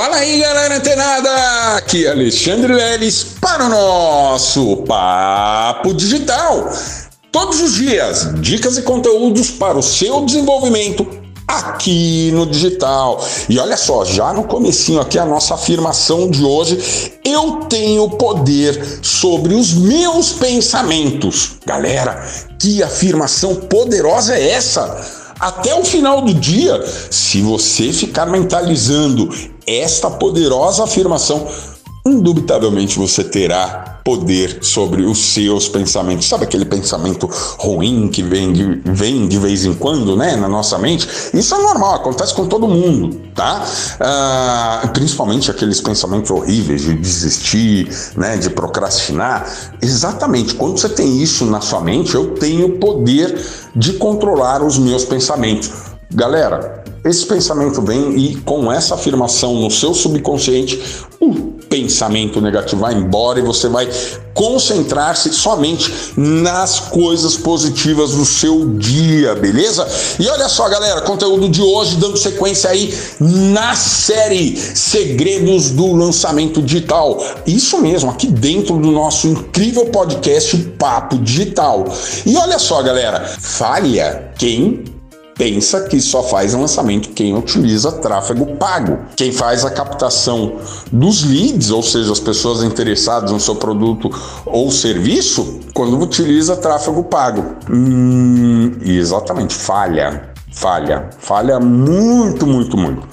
Fala aí, galera antenada! Aqui é Alexandre Leles para o nosso Papo Digital. Todos os dias, dicas e conteúdos para o seu desenvolvimento aqui no digital. E olha só, já no comecinho aqui a nossa afirmação de hoje, eu tenho poder sobre os meus pensamentos. Galera, que afirmação poderosa é essa? até o final do dia, se você ficar mentalizando esta poderosa afirmação, indubitavelmente você terá poder sobre os seus pensamentos. Sabe aquele pensamento ruim que vem de, vem de vez em quando, né, na nossa mente? Isso é normal, acontece com todo mundo, tá? Ah, principalmente aqueles pensamentos horríveis de desistir, né, de procrastinar. Exatamente, quando você tem isso na sua mente, eu tenho poder de controlar os meus pensamentos. Galera, esse pensamento vem e com essa afirmação no seu subconsciente, o pensamento negativo vai embora e você vai concentrar-se somente nas coisas positivas do seu dia, beleza? E olha só, galera, conteúdo de hoje dando sequência aí na série Segredos do Lançamento Digital. Isso mesmo, aqui dentro do nosso incrível podcast Papo Digital. E olha só, galera, falha quem pensa que só faz lançamento quem utiliza tráfego pago. Quem faz a captação dos leads, ou seja, as pessoas interessadas no seu produto ou serviço, quando utiliza tráfego pago. Hum, exatamente, falha. Falha, falha muito, muito, muito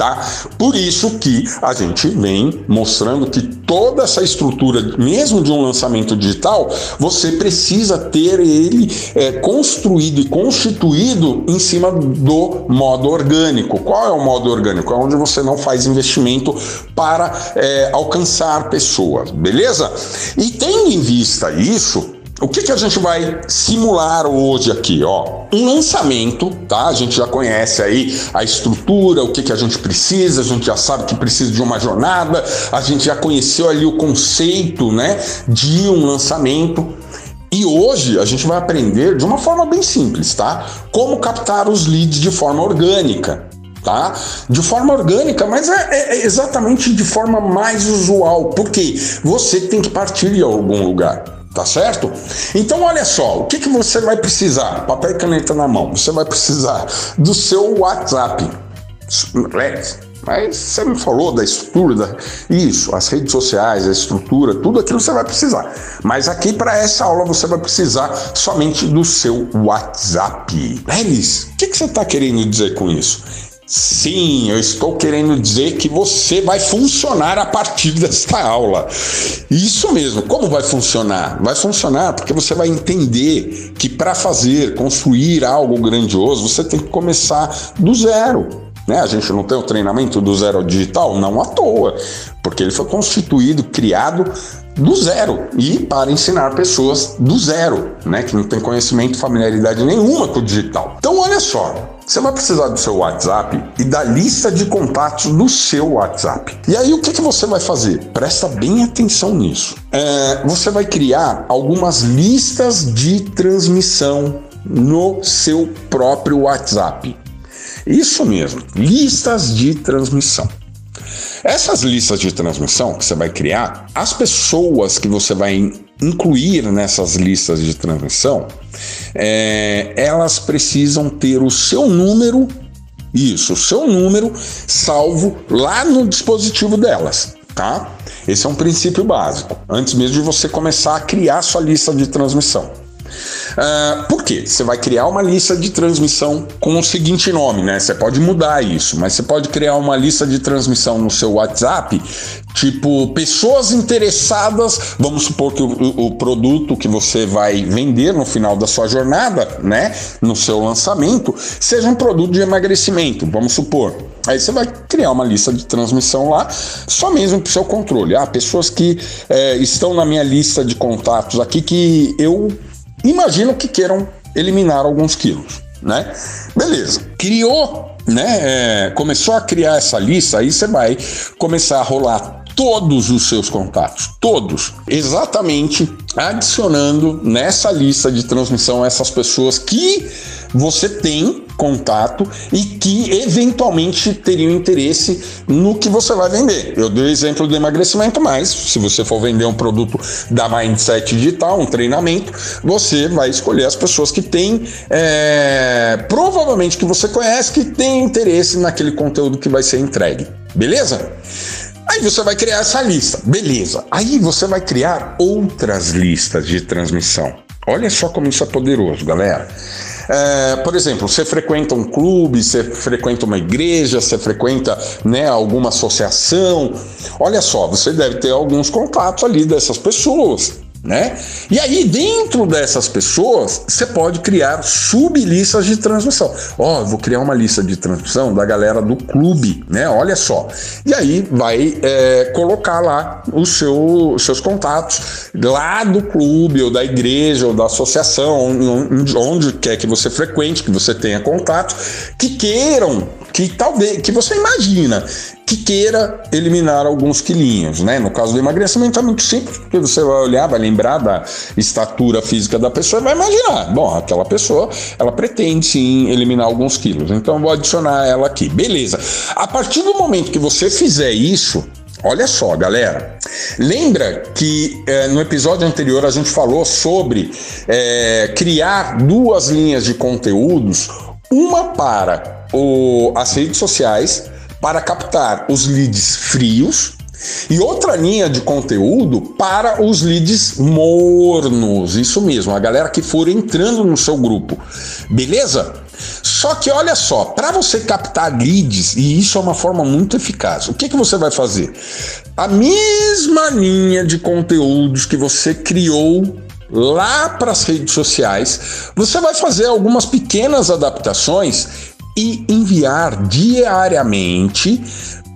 tá? Por isso que a gente vem mostrando que toda essa estrutura, mesmo de um lançamento digital, você precisa ter ele é, construído e constituído em cima do modo orgânico. Qual é o modo orgânico? É onde você não faz investimento para é, alcançar pessoas, beleza? E tendo em vista isso, o que, que a gente vai simular hoje aqui? Ó, um lançamento, tá? A gente já conhece aí a estrutura, o que, que a gente precisa, a gente já sabe que precisa de uma jornada, a gente já conheceu ali o conceito, né, de um lançamento. E hoje a gente vai aprender de uma forma bem simples, tá? Como captar os leads de forma orgânica tá? De forma orgânica, mas é, é, é, exatamente de forma mais usual, porque você tem que partir de algum lugar. Tá certo? Então, olha só, o que, que você vai precisar? Papel e caneta na mão. Você vai precisar do seu WhatsApp. Mas você me falou da estrutura, da... isso, as redes sociais, a estrutura, tudo aquilo você vai precisar. Mas aqui para essa aula você vai precisar somente do seu WhatsApp. Lelis, o que, que você está querendo dizer com isso? Sim, eu estou querendo dizer que você vai funcionar a partir desta aula. Isso mesmo. Como vai funcionar? Vai funcionar porque você vai entender que para fazer, construir algo grandioso, você tem que começar do zero. Né? A gente não tem o treinamento do zero digital, não à toa, porque ele foi constituído, criado do zero e para ensinar pessoas do zero, né, que não tem conhecimento, familiaridade nenhuma com o digital. Então, olha só, você vai precisar do seu WhatsApp e da lista de contatos do seu WhatsApp. E aí, o que, que você vai fazer? Presta bem atenção nisso. É, você vai criar algumas listas de transmissão no seu próprio WhatsApp. Isso mesmo, listas de transmissão. Essas listas de transmissão que você vai criar, as pessoas que você vai incluir nessas listas de transmissão, é, elas precisam ter o seu número, isso, o seu número salvo lá no dispositivo delas, tá? Esse é um princípio básico, antes mesmo de você começar a criar sua lista de transmissão. Uh, por quê? Você vai criar uma lista de transmissão com o seguinte nome, né? Você pode mudar isso, mas você pode criar uma lista de transmissão no seu WhatsApp, tipo, pessoas interessadas, vamos supor que o, o produto que você vai vender no final da sua jornada, né? No seu lançamento, seja um produto de emagrecimento, vamos supor. Aí você vai criar uma lista de transmissão lá, só mesmo para o seu controle. Ah, pessoas que é, estão na minha lista de contatos aqui que eu imagino que queiram eliminar alguns quilos, né? Beleza. Criou, né? É, começou a criar essa lista, aí você vai começar a rolar todos os seus contatos, todos, exatamente adicionando nessa lista de transmissão essas pessoas que você tem contato e que eventualmente teriam interesse no que você vai vender. Eu dei o exemplo do emagrecimento, mas se você for vender um produto da Mindset Digital, um treinamento, você vai escolher as pessoas que têm, é, provavelmente que você conhece, que têm interesse naquele conteúdo que vai ser entregue. Beleza? Aí você vai criar essa lista, beleza. Aí você vai criar outras listas de transmissão. Olha só como isso é poderoso, galera. É, por exemplo, você frequenta um clube, você frequenta uma igreja, você frequenta né, alguma associação. Olha só, você deve ter alguns contatos ali dessas pessoas né? E aí, dentro dessas pessoas, você pode criar sublistas de transmissão. Ó, oh, vou criar uma lista de transmissão da galera do clube, né? Olha só. E aí vai é, colocar lá os seu, seus contatos lá do clube, ou da igreja, ou da associação, onde, onde quer que você frequente, que você tenha contato, que queiram que talvez que você imagina que queira eliminar alguns quilinhos, né? No caso do emagrecimento é muito simples, porque você vai olhar, vai lembrar da estatura física da pessoa e vai imaginar, bom, aquela pessoa, ela pretende sim eliminar alguns quilos, então vou adicionar ela aqui, beleza? A partir do momento que você fizer isso, Olha só, galera. Lembra que é, no episódio anterior a gente falou sobre é, criar duas linhas de conteúdos, uma para o, as redes sociais para captar os leads frios e outra linha de conteúdo para os leads mornos. Isso mesmo, a galera que for entrando no seu grupo. Beleza? Só que olha só, para você captar leads, e isso é uma forma muito eficaz, o que, que você vai fazer? A mesma linha de conteúdos que você criou lá para as redes sociais, você vai fazer algumas pequenas adaptações e enviar diariamente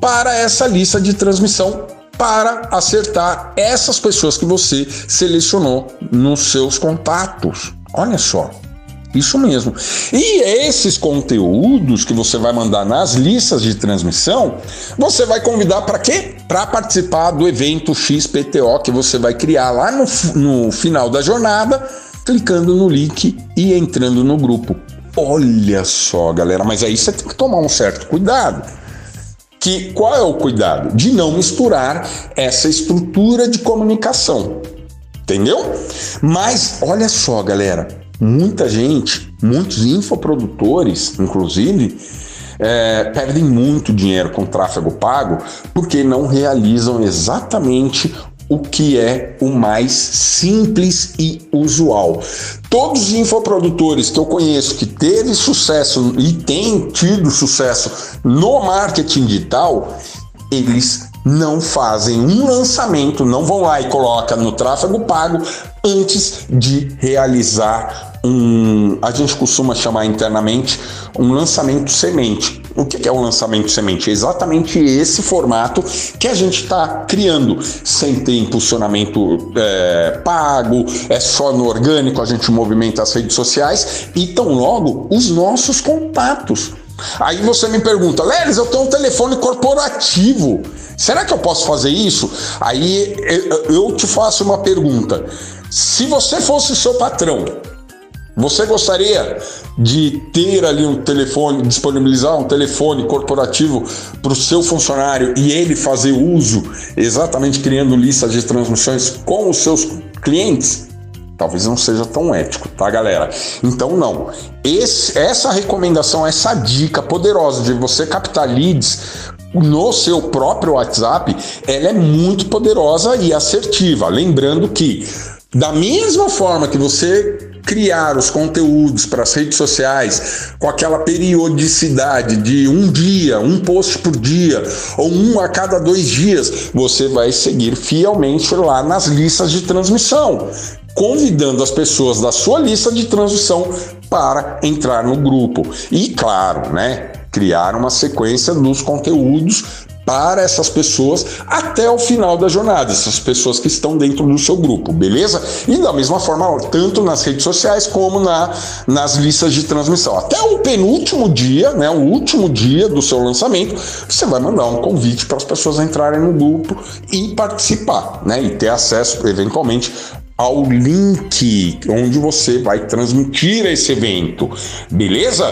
para essa lista de transmissão para acertar essas pessoas que você selecionou nos seus contatos. Olha só. Isso mesmo. E esses conteúdos que você vai mandar nas listas de transmissão, você vai convidar para quê? Para participar do evento XPTO que você vai criar lá no, no final da jornada, clicando no link e entrando no grupo. Olha só, galera, mas aí você tem que tomar um certo cuidado. Que qual é o cuidado? De não misturar essa estrutura de comunicação. Entendeu? Mas olha só, galera, muita gente, muitos infoprodutores, inclusive, é, perdem muito dinheiro com tráfego pago porque não realizam exatamente o que é o mais simples e usual. Todos os infoprodutores que eu conheço que teve sucesso e têm tido sucesso no marketing digital, eles não fazem um lançamento, não vão lá e colocam no tráfego pago antes de realizar um, a gente costuma chamar internamente um lançamento semente. O que é o lançamento semente? É exatamente esse formato que a gente está criando, sem ter impulsionamento é, pago, é só no orgânico, a gente movimenta as redes sociais e tão logo os nossos contatos. Aí você me pergunta, Leris, eu tenho um telefone corporativo. Será que eu posso fazer isso? Aí eu te faço uma pergunta. Se você fosse seu patrão, você gostaria de ter ali um telefone, disponibilizar um telefone corporativo para o seu funcionário e ele fazer uso, exatamente criando listas de transmissões com os seus clientes? Talvez não seja tão ético, tá, galera? Então, não. Esse, essa recomendação, essa dica poderosa de você captar leads no seu próprio WhatsApp, ela é muito poderosa e assertiva. Lembrando que, da mesma forma que você criar os conteúdos para as redes sociais com aquela periodicidade de um dia, um post por dia, ou um a cada dois dias, você vai seguir fielmente lá nas listas de transmissão, convidando as pessoas da sua lista de transmissão para entrar no grupo. E claro, né? Criar uma sequência dos conteúdos para essas pessoas até o final da jornada, essas pessoas que estão dentro do seu grupo, beleza? E da mesma forma, tanto nas redes sociais como na, nas listas de transmissão. Até o penúltimo dia, né, o último dia do seu lançamento, você vai mandar um convite para as pessoas entrarem no grupo e participar, né, e ter acesso eventualmente ao link onde você vai transmitir esse evento, beleza?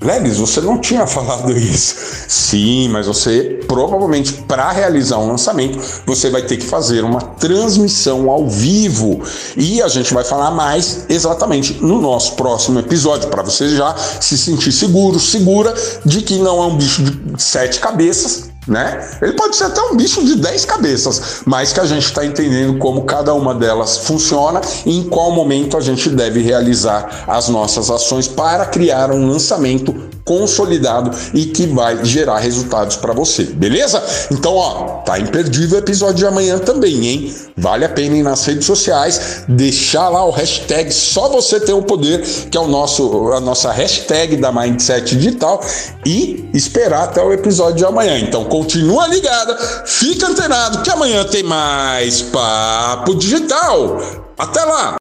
Lelis, você não tinha falado isso. Sim, mas você provavelmente para realizar um lançamento, você vai ter que fazer uma transmissão ao vivo. E a gente vai falar mais exatamente no nosso próximo episódio para você já se sentir seguro, segura de que não é um bicho de sete cabeças, né? Ele pode ser até um bicho de 10 cabeças, mas que a gente está entendendo como cada uma delas funciona e em qual momento a gente deve realizar as nossas ações para criar um lançamento consolidado e que vai gerar resultados para você, beleza? Então, ó, tá imperdível o episódio de amanhã também, hein? Vale a pena ir nas redes sociais, deixar lá o hashtag só você tem o poder, que é o nosso a nossa hashtag da Mindset Digital e esperar até o episódio de amanhã. Então, continua ligada, fica antenado que amanhã tem mais papo digital. Até lá.